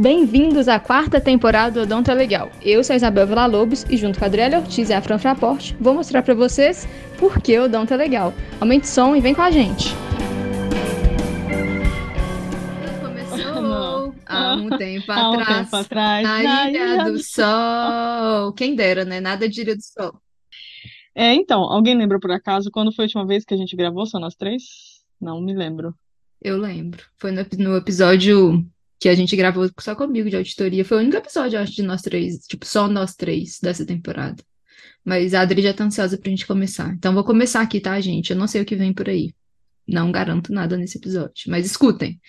Bem-vindos à quarta temporada do Odonto é Legal. Eu sou a Isabel Villa-Lobos e junto com a Adriana Ortiz e a Fran Fraporte, vou mostrar para vocês por que o Odonto é Legal. Aumente o som e vem com a gente. Começou há um tempo Há um atrás, tempo atrás, na na Ilha Ilha do do Sol. Quem dera, né? Nada de Ilha do Sol. É, então, alguém lembra por acaso quando foi a última vez que a gente gravou só nós três? Não me lembro. Eu lembro. Foi no, no episódio que a gente gravou só comigo de auditoria. Foi o único episódio, eu acho, de nós três. Tipo, só nós três dessa temporada. Mas a Adri já tá ansiosa pra gente começar. Então vou começar aqui, tá, gente? Eu não sei o que vem por aí. Não garanto nada nesse episódio. Mas escutem.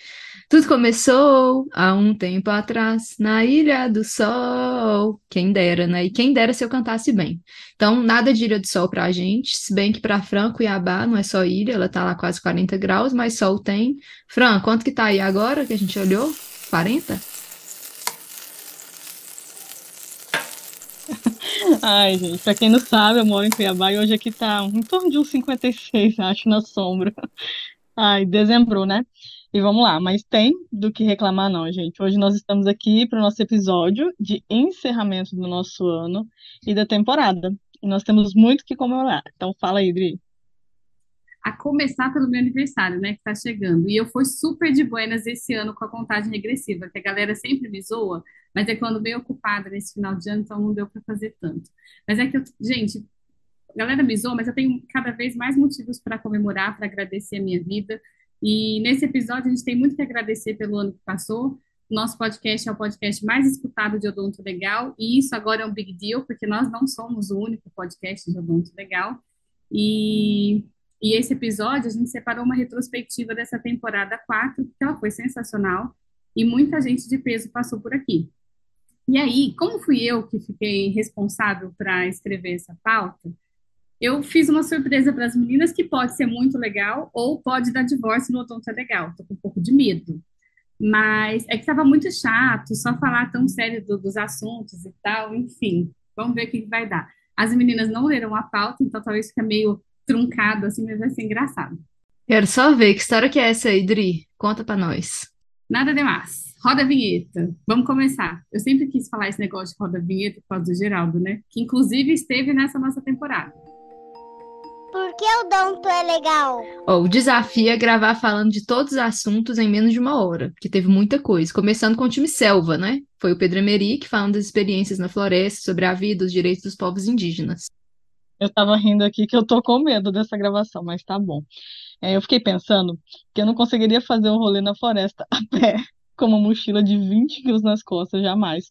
Tudo começou há um tempo atrás, na Ilha do Sol. Quem dera, né? E quem dera se eu cantasse bem. Então, nada de Ilha do Sol pra gente, se bem que pra Fran, Cuiabá não é só ilha, ela tá lá quase 40 graus, mas sol tem. Fran, quanto que tá aí agora que a gente olhou? 40? Ai, gente, pra quem não sabe, eu moro em Cuiabá e hoje aqui tá em torno de uns 56, acho, na sombra. Ai, dezembro, né? E vamos lá, mas tem do que reclamar não, gente. Hoje nós estamos aqui para o nosso episódio de encerramento do nosso ano e da temporada. E nós temos muito que comemorar. Então fala aí, Dri. A começar pelo meu aniversário, né, que tá chegando. E eu fui super de buenas esse ano com a contagem regressiva, que a galera sempre me zoa, mas é quando bem ocupada nesse final de ano, então não deu para fazer tanto. Mas é que eu, gente, a galera me zoa, mas eu tenho cada vez mais motivos para comemorar, para agradecer a minha vida. E nesse episódio a gente tem muito que agradecer pelo ano que passou. Nosso podcast é o podcast mais escutado de Odonto Legal, e isso agora é um big deal, porque nós não somos o único podcast de Odonto Legal. E e esse episódio, a gente separou uma retrospectiva dessa temporada 4, que ela foi sensacional, e muita gente de peso passou por aqui. E aí, como fui eu que fiquei responsável para escrever essa pauta, eu fiz uma surpresa para as meninas que pode ser muito legal ou pode dar divórcio no Odonto é Legal. Tô com um pouco de medo. Mas é que estava muito chato só falar tão sério do- dos assuntos e tal, enfim. Vamos ver o que vai dar. As meninas não leram a pauta, então talvez fique meio truncado assim, mas vai ser engraçado. Quero só ver que história que é essa aí, Dri. Conta pra nós. Nada demais. Roda a vinheta. Vamos começar. Eu sempre quis falar esse negócio de roda a vinheta por causa do Geraldo, né? Que inclusive esteve nessa nossa temporada. Por que o Donto é legal? Ó, o desafio é gravar falando de todos os assuntos em menos de uma hora, porque teve muita coisa. Começando com o time Selva, né? Foi o Pedro Emerick falando das experiências na floresta, sobre a vida, os direitos dos povos indígenas. Eu tava rindo aqui que eu tô com medo dessa gravação, mas tá bom. É, eu fiquei pensando que eu não conseguiria fazer um rolê na floresta a pé, com uma mochila de 20 quilos nas costas, jamais.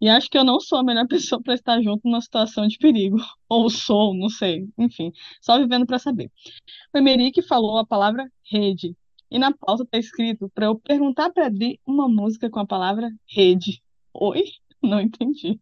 E acho que eu não sou a melhor pessoa para estar junto numa situação de perigo. Ou sou, não sei. Enfim, só vivendo para saber. O Emerick falou a palavra rede. E na pauta tá escrito para eu perguntar para Dri uma música com a palavra rede. Oi? Não entendi.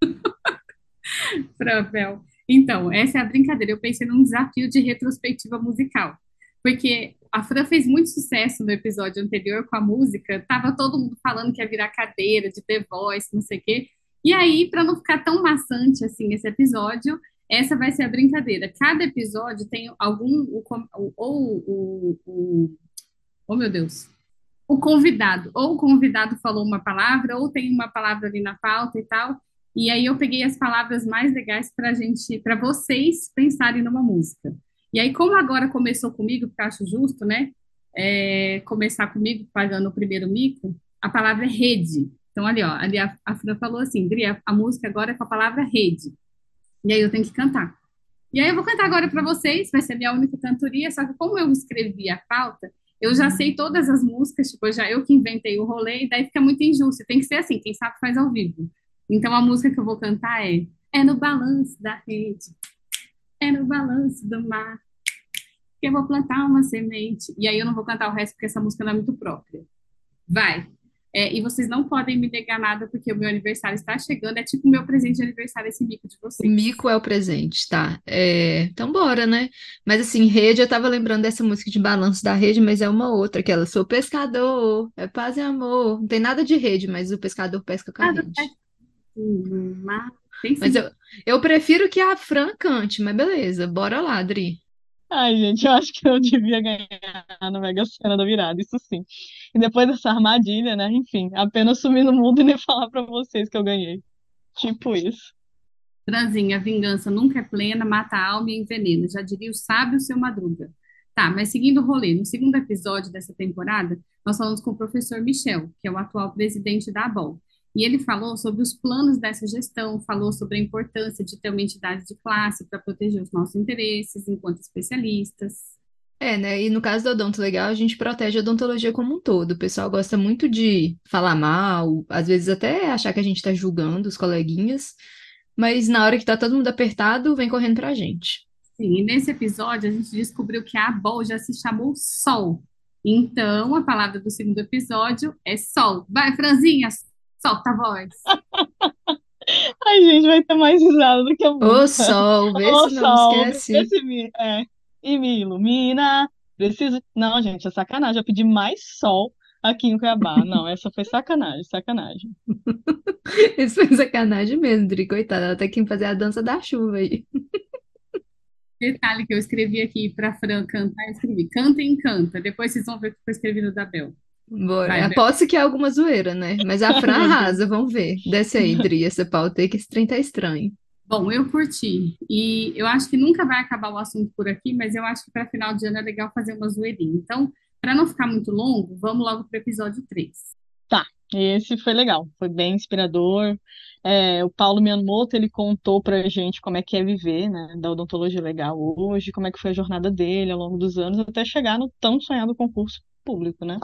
Fravel. Então, essa é a brincadeira. Eu pensei num desafio de retrospectiva musical. Porque a Fran fez muito sucesso no episódio anterior com a música. Tava todo mundo falando que ia virar cadeira de The Voice, não sei o quê. E aí, para não ficar tão maçante assim esse episódio, essa vai ser a brincadeira. Cada episódio tem algum. Ou o. o- Oh, meu Deus. O convidado. Ou o convidado falou uma palavra, ou tem uma palavra ali na pauta e tal. E aí eu peguei as palavras mais legais para gente, para vocês pensarem numa música. E aí, como agora começou comigo, porque acho justo, né? é, começar comigo pagando o primeiro mico, a palavra é rede. Então, ali, ó, ali a, a Fran falou assim, a, a música agora é com a palavra rede. E aí eu tenho que cantar. E aí eu vou cantar agora para vocês, vai ser a minha única cantoria, só que como eu escrevi a pauta, eu já sei todas as músicas, tipo, já eu que inventei o rolê, e daí fica muito injusto. Tem que ser assim, quem sabe faz ao vivo. Então a música que eu vou cantar é É no balanço da rede, é no balanço do mar, que eu vou plantar uma semente. E aí eu não vou cantar o resto porque essa música não é muito própria. Vai. É, e vocês não podem me negar nada porque o meu aniversário está chegando. É tipo o meu presente de aniversário esse mico de O vocês. mico é o presente, tá? É, então bora, né? Mas assim, rede, eu tava lembrando dessa música de balanço da rede, mas é uma outra, aquela Sou pescador, é paz e amor. Não tem nada de rede, mas o pescador pesca com a rede. Hum, mas tem Mas sim. eu, eu prefiro que a Fran cante, mas beleza, bora lá, Adri. Ai, gente, eu acho que eu devia ganhar na Mega Sena da virada, isso sim. E depois dessa armadilha, né? Enfim, apenas sumir no mundo e nem falar pra vocês que eu ganhei. Tipo isso. Franzinha, a vingança nunca é plena, mata a alma e envenena. Já diria o sábio seu Madruga. Tá, mas seguindo o rolê, no segundo episódio dessa temporada, nós falamos com o professor Michel, que é o atual presidente da ABOL. E ele falou sobre os planos dessa gestão, falou sobre a importância de ter uma entidade de classe para proteger os nossos interesses enquanto especialistas. É, né? E no caso do Odonto Legal, a gente protege a odontologia como um todo. O pessoal gosta muito de falar mal, às vezes até achar que a gente está julgando os coleguinhas, mas na hora que tá todo mundo apertado, vem correndo pra gente. Sim, e nesse episódio a gente descobriu que a Abol já se chamou Sol. Então, a palavra do segundo episódio é Sol. Vai, Franzinha, solta a voz. Ai, gente, vai ter mais risada do que a Ô música. sol, vê Ô, se não sol, esquece. vê se me, é, e me ilumina. Preciso. Não, gente, é sacanagem. Eu pedi mais sol aqui em Cuiabá. Não, essa foi sacanagem, sacanagem. Isso foi sacanagem mesmo, Dri, coitada. Ela tá aqui fazer a dança da chuva aí. Detalhe que eu escrevi aqui para Fran cantar, eu escrevi canta e encanta. Depois vocês vão ver o que eu escrevi no da Bel. Bora. Bel. Aposto que é alguma zoeira, né? Mas a Fran arrasa, vamos ver. Desce aí, Dri, essa pauta aí, que esse trem tá estranho. Bom, eu curti. E eu acho que nunca vai acabar o assunto por aqui, mas eu acho que para final de ano é legal fazer uma zoeirinha. Então, para não ficar muito longo, vamos logo para o episódio 3. Tá, esse foi legal, foi bem inspirador. É, o Paulo Miyamoto, ele contou pra gente como é que é viver, né, da odontologia legal hoje, como é que foi a jornada dele ao longo dos anos, até chegar no tão sonhado concurso público, né?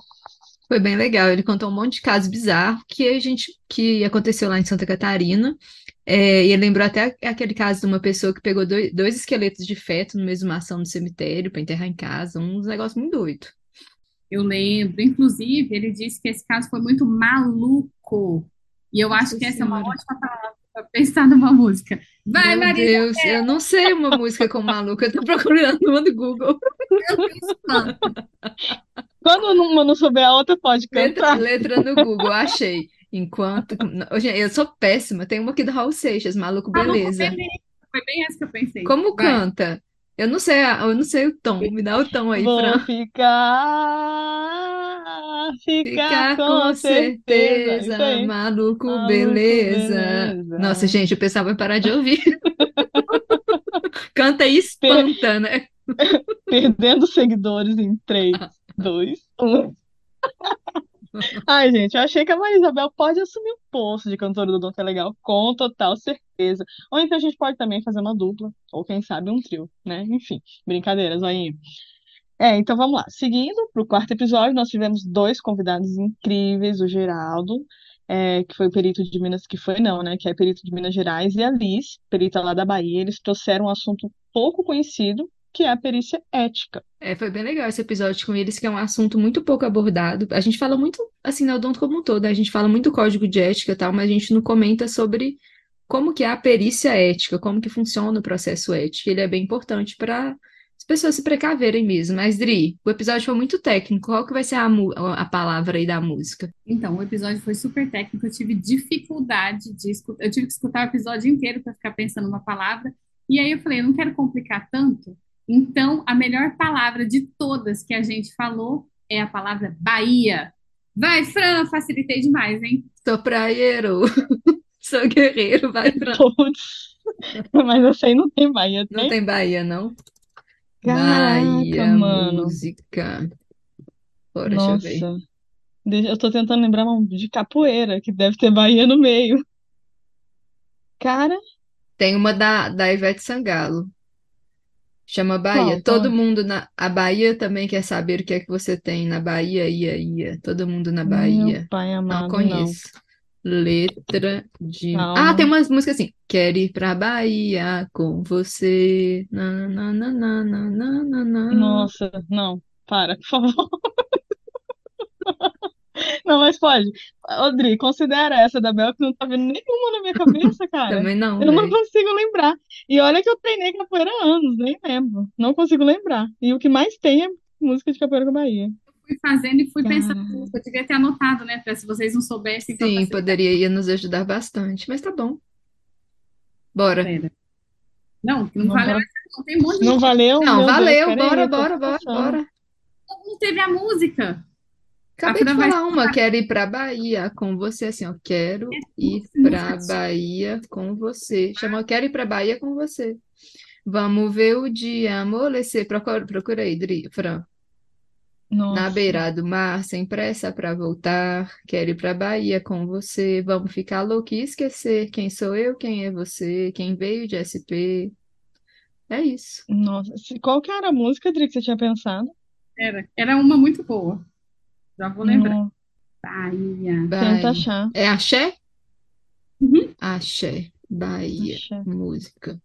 Foi bem legal. Ele contou um monte de casos bizarros que a gente que aconteceu lá em Santa Catarina. É, e ele lembrou até aquele caso de uma pessoa que pegou dois, dois esqueletos de feto no mesmo ação no cemitério para enterrar em casa, uns negócios muito doidos. Eu lembro, inclusive, ele disse que esse caso foi muito maluco. E eu Nossa acho que essa é uma Senhora. ótima palavra para pensar numa música. Vai, Meu Marisa, Deus, eu não sei uma música com maluca, eu tô procurando uma do Google. canta. Quando uma não souber a outra, pode Letra, cantar. letra no Google, achei. Enquanto. Eu sou péssima. Tem uma aqui do Raul Seixas, Maluco Maluco, Beleza. Foi bem essa que eu pensei. Como Vai. canta? Eu não sei, eu não sei o tom. Me dá o tom aí, Vou Fran. ficar, ficar Ficar com certeza. Certeza, maluco, Maluco, beleza. beleza. Nossa, gente, o pessoal vai parar de ouvir. Canta e espanta, né? Perdendo seguidores em 3, 2, 1. Ai, gente, eu achei que a Maria Isabel pode assumir o posto de cantora do Dom Legal, com total certeza. Ou então a gente pode também fazer uma dupla, ou quem sabe um trio, né? Enfim, brincadeiras, aí. É, então vamos lá. Seguindo para o quarto episódio, nós tivemos dois convidados incríveis, o Geraldo, é, que foi perito de Minas, que foi não, né? Que é perito de Minas Gerais, e a Liz, perita lá da Bahia. Eles trouxeram um assunto pouco conhecido, que é a perícia ética. É, foi bem legal esse episódio com eles, que é um assunto muito pouco abordado. A gente fala muito, assim, na Odonto como um todo, né? A gente fala muito código de ética e tal, mas a gente não comenta sobre como que é a perícia ética, como que funciona o processo ético. Ele é bem importante para as pessoas se precaverem mesmo. Mas, Dri, o episódio foi muito técnico. Qual que vai ser a, a palavra aí da música? Então, o episódio foi super técnico. Eu tive dificuldade de escutar. Eu tive que escutar o episódio inteiro para ficar pensando uma palavra. E aí eu falei, eu não quero complicar tanto. Então, a melhor palavra de todas que a gente falou é a palavra Bahia. Vai, Fran, facilitei demais, hein? Sou praieiro, sou guerreiro, vai, Fran. Putz. Mas essa aí não tem Bahia, Não tem? Bahia, não? Caraca, Bahia, mano. música. Bora, deixa eu ver. Nossa. Eu tô tentando lembrar de capoeira, que deve ter Bahia no meio. Cara, Tem uma da, da Ivete Sangalo. Chama Bahia. qual? Todo mundo na. A Bahia também quer saber o que é que você tem na Bahia, ia, ia. Todo mundo na Meu Bahia. pai Não amado, não. conheço. Letra de. Ah, Calma. tem umas músicas assim. Quero ir pra Bahia com você. Na, na, na, na, na, na, na. Nossa, não. Para, por favor. Não, mas pode. Odri, considera essa da Bel que não tá vindo nenhuma na minha cabeça, cara. Também não, Eu não consigo lembrar. E olha que eu treinei capoeira há anos, nem lembro. Não consigo lembrar. E o que mais tem é música de capoeira com Bahia. Fui fazendo e fui Cara. pensando. Eu devia ter anotado, né? Para se vocês não soubessem, então Sim, poderia ia nos ajudar bastante, mas tá bom. Bora. Pera. Não, não Vamos vale embora. mais Não, tem um monte de Não valeu? Não, Deus, valeu, peraí, bora, bora, bora, pensando. bora. Não teve a música. Acabei de vai falar uma, quero ir pra Bahia com você, assim, ó, quero ir pra Bahia com você. Chama Quero ir pra Bahia com você. Vamos ver o dia amolecer. Procura, procura aí, Dri, Fran. Na Nossa. beira do mar, sem pressa pra voltar. Quero ir pra Bahia com você. Vamos ficar louco e esquecer quem sou eu, quem é você, quem veio de SP. É isso. Nossa, qual que era a música, Dri, que você tinha pensado? Era, era uma muito boa. Já vou lembrar. Não, Bahia. tenta Bahia. achar. É axé? Uhum. Axé, Bahia, Axé. música.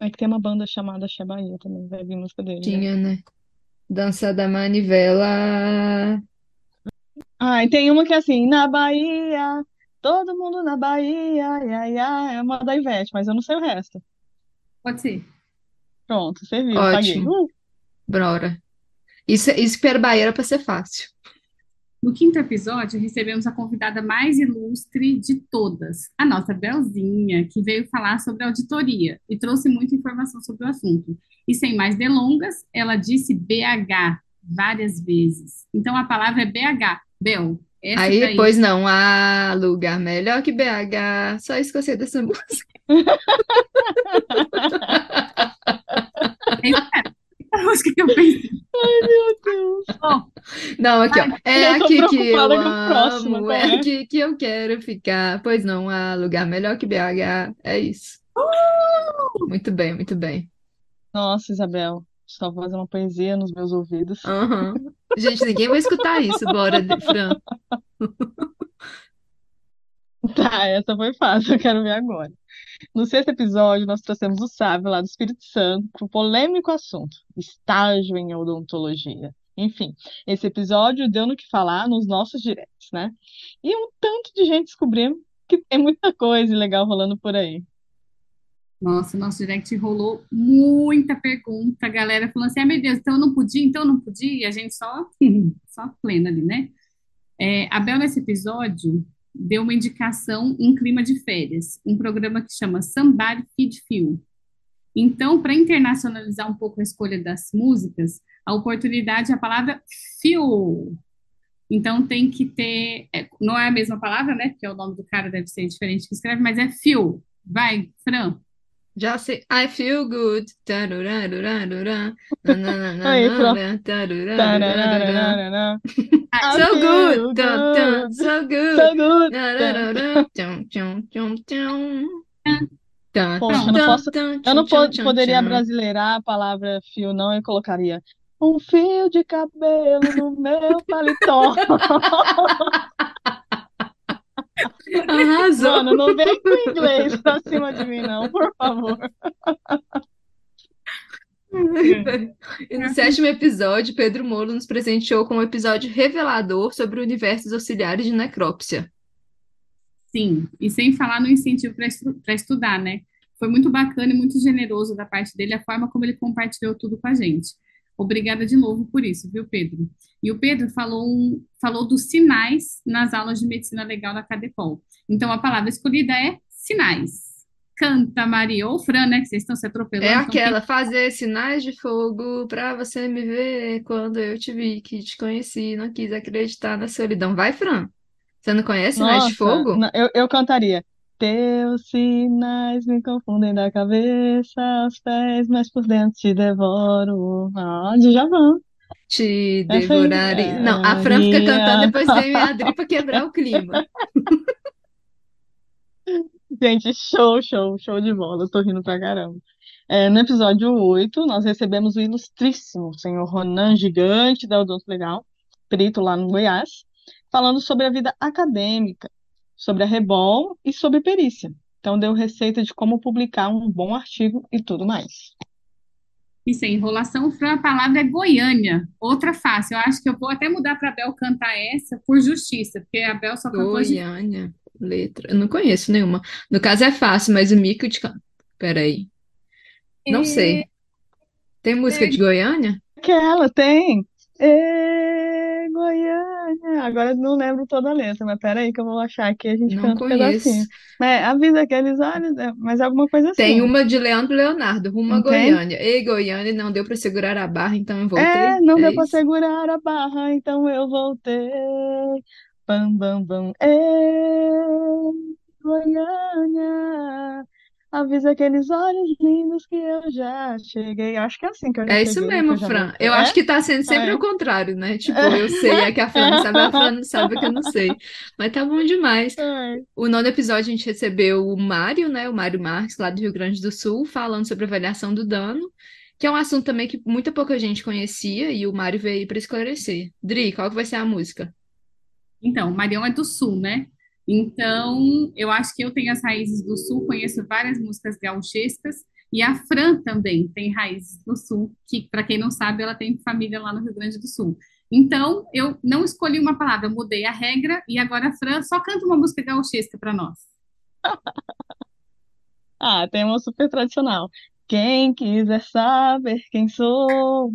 É que tem uma banda chamada Axé Bahia também, vai vir música dele, né? Tinha, né? Dança da manivela. Ah, e tem uma que é assim, na Bahia, todo mundo na Bahia, ia, ia, é uma da Ivete, mas eu não sei o resto. Pode ser. Pronto, você viu, paguei. Ótimo. Uh, Bora. Isso, isso para Bahia era pra ser fácil. No quinto episódio, recebemos a convidada mais ilustre de todas, a nossa Belzinha, que veio falar sobre auditoria e trouxe muita informação sobre o assunto. E sem mais delongas, ela disse BH várias vezes. Então a palavra é BH. Bel, essa Aí, daí. pois não, há lugar melhor que BH. Só isso que eu sei dessa música. É. A música que eu pensei. meu Deus. Bom, Não, aqui, ó. É aqui que eu amo, qual é é? aqui que eu quero ficar. Pois não, há lugar melhor que BH. É isso. Muito bem, muito bem. Nossa, Isabel, só fazer uma poesia nos meus ouvidos. Aham. Gente, ninguém vai escutar isso. Bora, Fran. Tá, essa foi fácil, eu quero ver agora. No sexto episódio, nós trouxemos o sábio lá do Espírito Santo para o polêmico assunto, estágio em odontologia. Enfim, esse episódio deu no que falar nos nossos directs, né? E um tanto de gente descobriu que tem muita coisa legal rolando por aí. nossa, nosso direct rolou muita pergunta. A galera falando assim: ah, meu Deus, então eu não podia, então eu não podia. E a gente só, só plena ali, né? É, a Bel, nesse episódio, deu uma indicação em clima de férias, um programa que chama Somebody Feed Phil. Então, para internacionalizar um pouco a escolha das músicas, a oportunidade é a palavra Phil. Então, tem que ter. é, não é a mesma palavra, né? Porque o nome do cara deve ser diferente que escreve, mas é Phil. Vai, Fran. Já sei. I feel good. Tarurarurarurá. Tarararararará. So good. good. so good. So good. Poxa, eu não posso- Eu não tum, po- tum, poderia brasileirar a palavra fio, não, eu colocaria um fio de cabelo no meu paletó. Arrasou. Mano, não vem com inglês pra cima de mim, não, por favor. E no sétimo episódio, Pedro Molo nos presenteou com um episódio revelador sobre o universo dos auxiliares de necrópsia. Sim, e sem falar no incentivo para estudar, né? Foi muito bacana e muito generoso da parte dele a forma como ele compartilhou tudo com a gente. Obrigada de novo por isso, viu, Pedro? E o Pedro falou, falou dos sinais nas aulas de medicina legal da Cadepol. Então a palavra escolhida é sinais. Canta, Maria, ou Fran, né? Que vocês estão se atropelando. É então tem- aquela, fazer sinais de fogo pra você me ver quando eu te vi, que te conheci, não quis acreditar na solidão. Vai, Fran. Você não conhece sinais de Nossa, fogo? na- eu, eu cantaria. Teus sinais me confundem da cabeça aos pés, mas por dentro te devoro. Ah, Djavan. Te aí, devorarei. Não, a Fran fica cantando, depois vem a Adri pra quebrar o clima. Gente, show, show, show de bola. Eu tô rindo pra caramba. É, no episódio 8, nós recebemos o ilustríssimo senhor Ronan Gigante da Odonto Legal, perito lá no Goiás, falando sobre a vida acadêmica, sobre a Rebol e sobre perícia. Então, deu receita de como publicar um bom artigo e tudo mais. E sem enrolação, Fran, a palavra é Goiânia. Outra fácil. Eu acho que eu vou até mudar para a Bel cantar essa por justiça, porque a Bel só cantou de Goiânia, letra. Eu não conheço nenhuma. No caso é fácil, mas o mico de. Peraí. Não sei. Tem música de Goiânia? Aquela tem. Ê, Goiânia. Agora não lembro toda a letra, mas peraí que eu vou achar aqui e a gente Não canta um pedacinho. conheço. É, avisa aqueles olhos, é, mas é alguma coisa Tem assim. uma de Leandro Leonardo, rumo a tem? Goiânia. Ei, Goiânia, não deu pra segurar a barra, então eu voltei. É, não É deu pra isso? segurar a barra, então eu voltei. Bam, bam, bam. Ei, Goiânia, avisa aqueles olhos lindos que eu já cheguei. Acho que é assim que eu já É isso cheguei, que mesmo, eu Fran. Eu É? acho que tá sendo sempre É. o contrário, né? Tipo, eu sei, é que a Fran não sabe, a Fran não sabe que eu não sei. Mas tá bom demais. Ai. O nono episódio a gente recebeu o Mário, né? O Mário Marques, lá do Rio Grande do Sul, falando sobre avaliação do dano, que é um assunto também que muita pouca gente conhecia e o Mário veio para esclarecer. Dri, qual que vai ser a música? Então, Marião é do Sul, né? Então, eu acho que eu tenho as raízes do Sul, conheço várias músicas gauchescas, e a Fran também tem raízes do Sul, que, para quem não sabe, ela tem família lá no Rio Grande do Sul. Então, eu não escolhi uma palavra, eu mudei a regra, e agora a Fran só canta uma música gauchesca para nós. Ah, tem uma super tradicional. Quem quiser saber quem sou,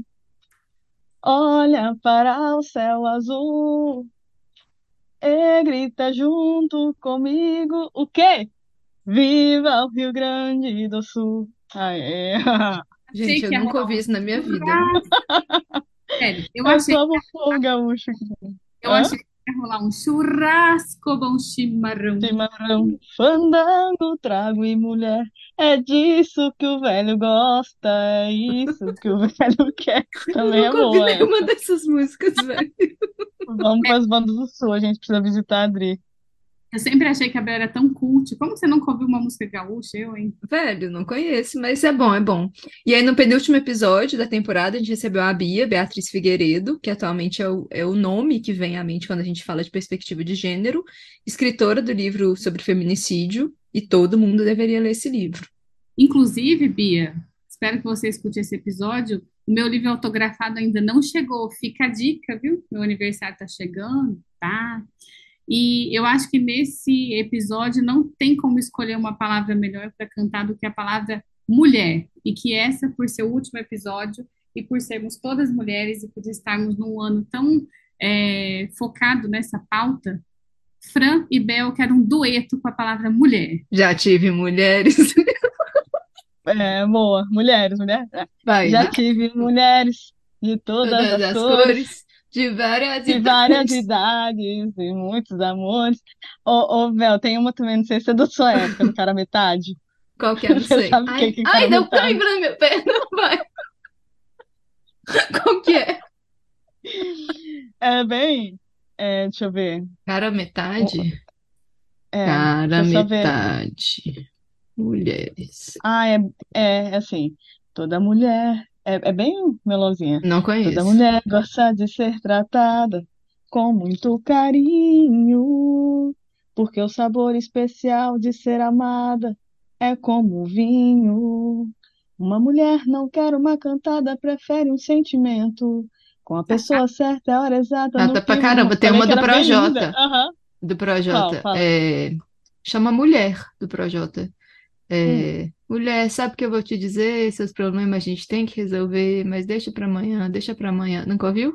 olha para o céu azul e grita junto comigo. O quê? Viva o Rio Grande do Sul. Aê. Achei Gente, eu nunca ouvi um isso na minha vida. Sério, eu Eu achei, amo o povo gaúcho. eu achei que rolar um churrasco, bom chimarrão. Chimarrão, fandango, trago e mulher. É disso que o velho gosta, é isso que o velho quer. Eu Também é nunca ouvi boa nenhuma essa. dessas músicas, velho. Vamos para as bandas do sul, a gente precisa visitar a Adri. Eu sempre achei que a Bel era tão cult. Como você nunca ouviu uma música gaúcha? Eu, hein? Velho, não conheço, mas é bom, é bom. E aí, no penúltimo episódio da temporada, a gente recebeu a Bia, Beatriz Figueiredo, que atualmente é o, é o nome que vem à mente quando a gente fala de perspectiva de gênero, escritora do livro sobre feminicídio, e todo mundo deveria ler esse livro. Inclusive, Bia, espero que você escute esse episódio. O meu livro autografado ainda não chegou. Fica a dica, viu? Meu aniversário tá chegando, tá? E eu acho que nesse episódio não tem como escolher uma palavra melhor para cantar do que a palavra mulher. E que essa, por ser o último episódio, e por sermos todas mulheres e por estarmos num ano tão é, focado nessa pauta, Fran e Bel querem um dueto com a palavra mulher. Já tive mulheres. É, boa. Mulheres, mulher. Vai, Já né? tive mulheres de todas Todas as as cores, cores, de várias de várias idades. idades e muitos amores. Ô, ô, Bel, tem uma também, não sei se é da sua época, do cara metade. Qual que é? Não sei. sabe o que Ai, que ai, deu metade? cãibra na minha perna, vai. Qual que é? É bem. é, deixa eu ver. Cara metade? É, Cara metade. Mulheres. Ah, é, é assim. Toda mulher. É, é bem melãozinha. Não Toda conheço. mulher gosta de ser tratada com muito carinho, porque o sabor especial de ser amada é como o vinho. Uma mulher não quer uma cantada, prefere um sentimento. Com a pessoa certa, é a hora exata no Canta pra caramba. Tem uma do. Projota. Aham. Do? Projota. Fala. É... Chama Mulher, do Projota. Hum. É... Mulher, sabe o que eu vou te dizer? Seus problemas a gente tem que resolver, mas deixa pra amanhã, deixa pra amanhã. Nunca ouviu?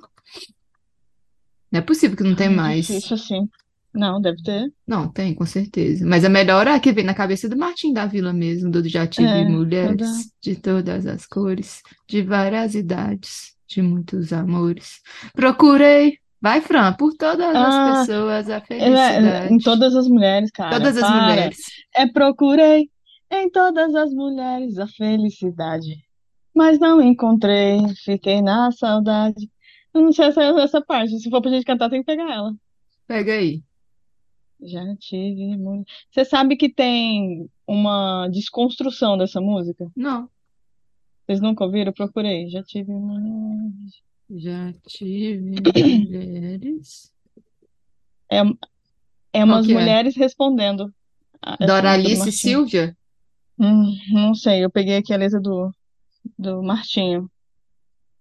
Não é possível que não tem Ai, mais. difícil assim. Não, deve ter. Não, tem, com certeza. Mas a melhor é a que vem na cabeça do Martim da Vila mesmo, do Já tive É, toda. mulheres de todas as cores, de várias idades, de muitos amores. Procurei, vai, Fran, por todas as Ah, pessoas a é, em felicidade. todas as mulheres, cara. Todas as Para. mulheres. É procurei em todas as mulheres a felicidade, mas não encontrei, fiquei na saudade. Eu não sei essa, essa parte, se for pra gente cantar, tem que pegar ela. Pega aí. Já tive. Você sabe que tem uma desconstrução dessa música? Não, Vocês nunca ouviram? Procurei. Já tive mulheres. já tive mulheres. É, é umas é? mulheres respondendo Doralice. Silvia? Hum, não sei, eu peguei aqui a letra do, do Martinho.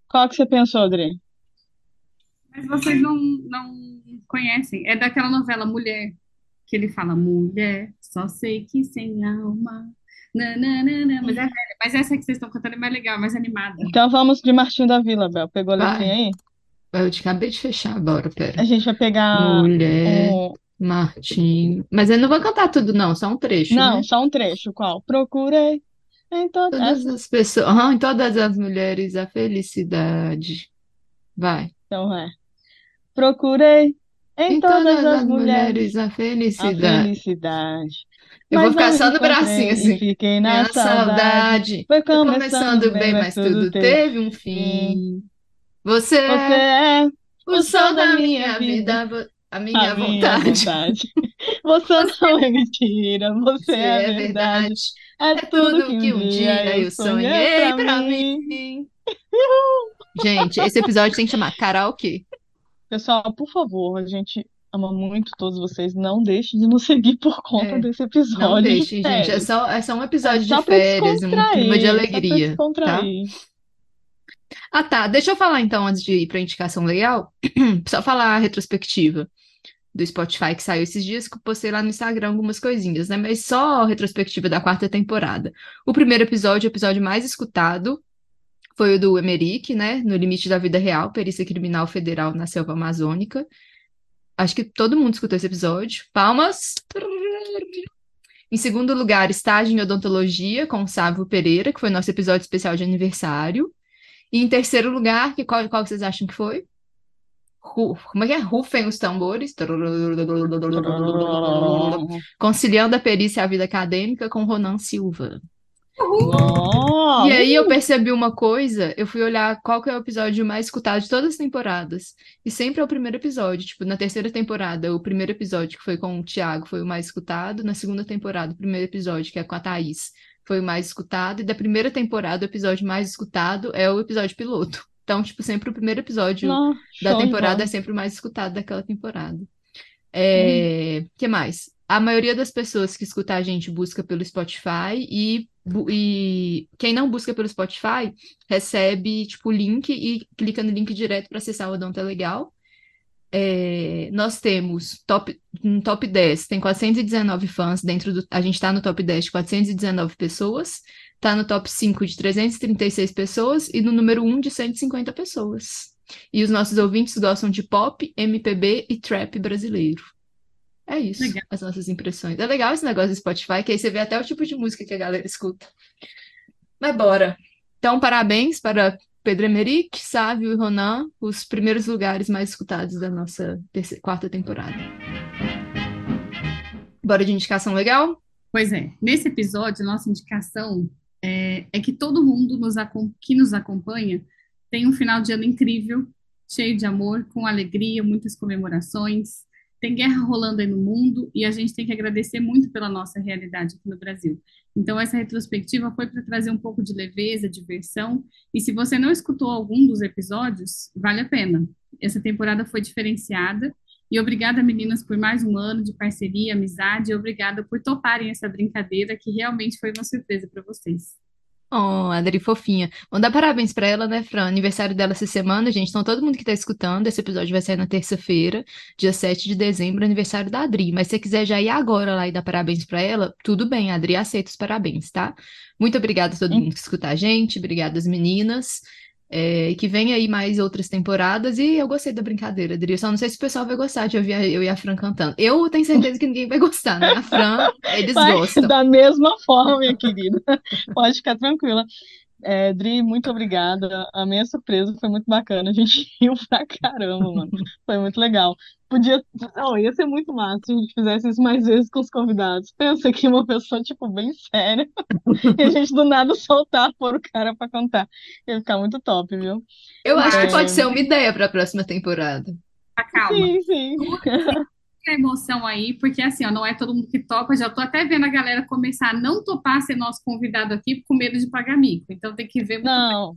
Qual que você pensou, Adri? Mas vocês não, não conhecem. É daquela novela Mulher, que ele fala, mulher, só sei que sem alma. Nananana. Mas é velha. Mas essa que vocês estão cantando é mais legal, é mais animada. Então vamos de Martinho da Vila, Bel. Pegou a letrinha Vai. aí? Eu te acabei de fechar agora, A pera. gente vai pegar Mulher, um. Martim. Mas eu não vou cantar tudo, não, só um trecho, Não, né? só um trecho. Qual? Procurei em toda Todas essa. as pessoas, em todas as mulheres, a felicidade. Vai. Então é. Procurei em Em todas todas as as mulheres mulheres, a a felicidade. felicidade. Eu vou Mas ficar não só no bracinho, assim. fiquei na saudade. saudade Foi foi começando começando bem, mas tudo teve um fim. Você Você é o sol da minha vida, vida, a a minha minha vontade. vontade. Você não é mentira, você Você é é verdade. verdade, É é tudo tudo que um dia eu sonhei pra pra mim. mim. Gente, esse episódio tem que chamar karaokê. Pessoal, por favor, a gente ama muito todos vocês. Não deixe de nos seguir por conta É, desse não episódio de gente. É só, é só um É episódio de só pra férias, um clima de descontrair, só pra alegria, tá? Ah, tá. Deixa eu falar então, antes de ir pra indicação legal, só falar a retrospectiva do Spotify que saiu esses dias, que eu postei lá no Instagram algumas coisinhas, né? Mas só retrospectiva da quarta temporada. O primeiro episódio, o episódio mais escutado, foi o do Emerick, né? No Limite da Vida Real, Perícia Criminal Federal na Selva Amazônica. Acho que todo mundo escutou esse episódio. Palmas! Em segundo lugar, Estágio em Odontologia, com o Sávio Pereira, que foi nosso episódio especial de aniversário. E em terceiro lugar, que qual, qual vocês acham que foi? Como é que é? Rufem os tambores. Conciliando a perícia e a vida acadêmica com Ronan Silva. Nossa, E aí eu percebi uma coisa, eu fui olhar qual que é o episódio mais escutado de todas as temporadas. E sempre é o primeiro episódio. Tipo, na terceira temporada, o primeiro episódio que foi com o Thiago foi o mais escutado. Na segunda temporada, o primeiro episódio, que é com a Thaís, foi o mais escutado. E da primeira temporada, o episódio mais escutado é o episódio piloto. Então, tipo, sempre o primeiro episódio Não, da temporada é sempre o mais escutado daquela temporada. É, que mais? A maioria das pessoas que escuta a gente busca pelo Spotify e, e quem não busca pelo Spotify recebe tipo o link e clica no link direto para acessar o Odonto é Legal. É, nós temos top, um top 10, tem 419 fãs dentro do. A gente está no top 10 de 419 pessoas, está no top 5 de 336 pessoas e no número 1 de 150 pessoas. E os nossos ouvintes gostam de pop, MPB e trap brasileiro. É isso, Legal. as nossas impressões. É legal esse negócio do Spotify, que aí você vê até o tipo de música que a galera escuta. Mas bora. Então, parabéns para Pedro Emerick, Sávio e Ronan, os primeiros lugares mais escutados da nossa terceira, quarta temporada. Bora de indicação legal? Pois é, nesse episódio, nossa indicação é, que todo mundo nos que nos acompanha tem um final de ano incrível, cheio de amor, com alegria, muitas comemorações. Tem guerra rolando aí no mundo e a gente tem que agradecer muito pela nossa realidade aqui no Brasil. Então, essa retrospectiva foi para trazer um pouco de leveza, diversão. E se você não escutou algum dos episódios, vale a pena. Essa temporada foi diferenciada. E obrigada, meninas, por mais um ano de parceria, amizade. E obrigada por toparem essa brincadeira, que realmente foi uma surpresa para vocês. Oh, Adri fofinha. Vamos dar parabéns pra ela, né, Fran? Aniversário dela essa semana, gente. Então, todo mundo que tá escutando, esse episódio vai sair na terça-feira, dia 7 de dezembro, aniversário da Adri. Mas se você quiser já ir agora lá e dar parabéns pra ela, tudo bem, a Adri aceita os parabéns, tá? Muito obrigada a todo mundo que escuta a gente, obrigada às meninas. É, que venha aí mais outras temporadas e eu gostei da brincadeira, Adri. Eu só não sei se o pessoal vai gostar de ouvir eu e a Fran cantando. Eu tenho certeza que ninguém vai gostar, né? A Fran, eles Vai gostam. da mesma forma, minha querida. Pode ficar tranquila. É, Dri, muito obrigada. A minha surpresa foi muito bacana. A gente riu pra caramba, mano. Foi muito legal. Podia. Não, ia ser muito massa se a gente fizesse isso mais vezes com os convidados. Pensa que uma pessoa, tipo, bem séria, e a gente do nada soltar, pôr o cara pra contar. Ia ficar muito top, viu? Eu acho que É. pode ser uma ideia para a próxima temporada. Tá, calma. Sim, sim. a emoção aí, porque assim, ó, não é todo mundo que topa. Já tô até vendo a galera começar a não topar ser nosso convidado aqui com medo de pagar mico. Então tem que ver muito Não.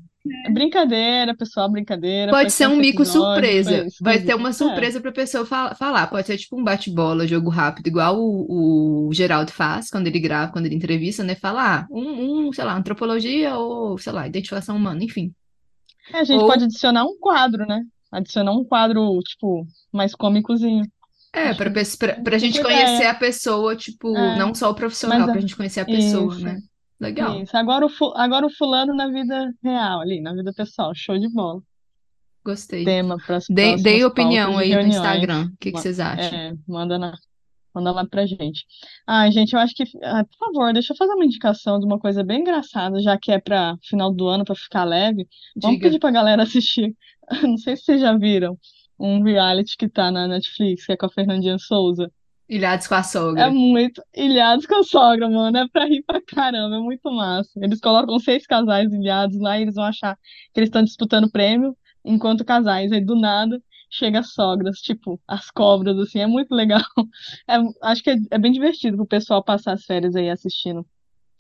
Brincadeira, pessoal, brincadeira. Pode ser um mico episódio, surpresa. Vai ter uma É. surpresa para a pessoa fa- falar. Pode ser tipo um bate-bola, jogo rápido, igual o, o Geraldo faz quando ele grava, quando ele entrevista, né? Fala, ah, um, um, sei lá, antropologia ou, sei lá, identificação humana, enfim. É, a gente Ou- pode adicionar um quadro, né? Adicionar um quadro, tipo, mais cômicozinho. É, para pra gente conhecer a pessoa, tipo, É. não só o profissional, Mas a- pra gente conhecer a pessoa, Isso. né? Legal. Isso. Agora o, fu- agora o fulano na vida real ali, na vida pessoal. Show de bola. Gostei. tema para Dei, dei opinião aí no. Instagram. O que que vocês acham? É, manda na, manda lá pra gente. Ah, gente, eu acho que, ah, por favor, deixa eu fazer uma indicação de uma coisa bem engraçada, já que é para final do ano, para ficar leve. Vamos Diga. pedir pra galera assistir. Não sei se vocês já viram um reality que tá na Netflix, que é com a Fernandinha Souza. Ilhados com a É sogra. muito ilhados com a sogra, mano. É pra rir pra caramba, é muito massa. Eles colocam seis casais ilhados lá e eles vão achar que eles estão disputando prêmio enquanto casais. Aí do nada chega as sogras, tipo, as cobras, assim, é muito legal. É- acho que é, é bem divertido pro pessoal passar as férias aí assistindo.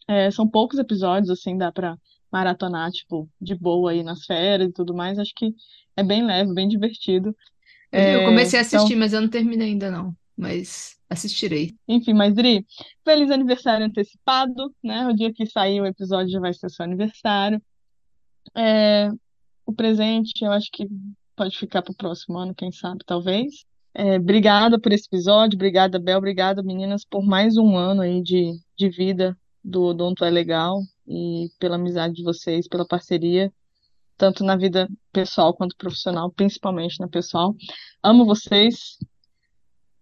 É, são poucos episódios, assim, dá pra maratonar, tipo, de boa aí nas férias e tudo mais. Acho que é bem leve, bem divertido. Eu É, comecei a então, assistir, mas eu não terminei ainda não. Mas assistirei. Enfim, mas Dri, feliz aniversário antecipado, né? O dia que sair o episódio já vai ser seu aniversário. É, o presente, eu acho que pode ficar para o próximo ano, quem sabe, talvez. É, obrigada por esse episódio, obrigada, Bel, obrigada, meninas, por mais um ano aí de, de vida do Odonto é Legal e pela amizade de vocês, pela parceria, tanto na vida pessoal quanto profissional, principalmente na pessoal. Amo vocês.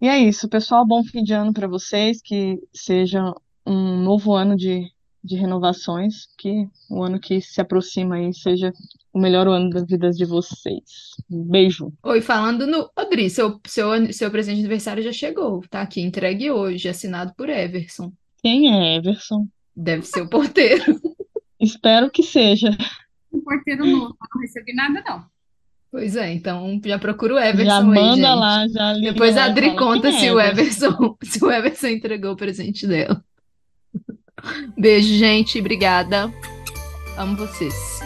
E é isso, pessoal. Bom fim de ano para vocês, que seja um novo ano de, de renovações, que o ano que se aproxima aí seja o melhor ano da vida de vocês. Um beijo. Oi, falando no. Odri, seu, seu, seu presente de aniversário já chegou. Tá aqui, entregue hoje, assinado por Everson. Quem é Everson? Deve ser o porteiro. Espero que seja. Um porteiro novo, não recebi nada, não. Pois é, então já procura o Já Everson aí, manda gente. lá, já liga Depois a Adri conta é se o Everson? Everson, se o Everson entregou o presente dela. Beijo, gente. Obrigada. Amo vocês.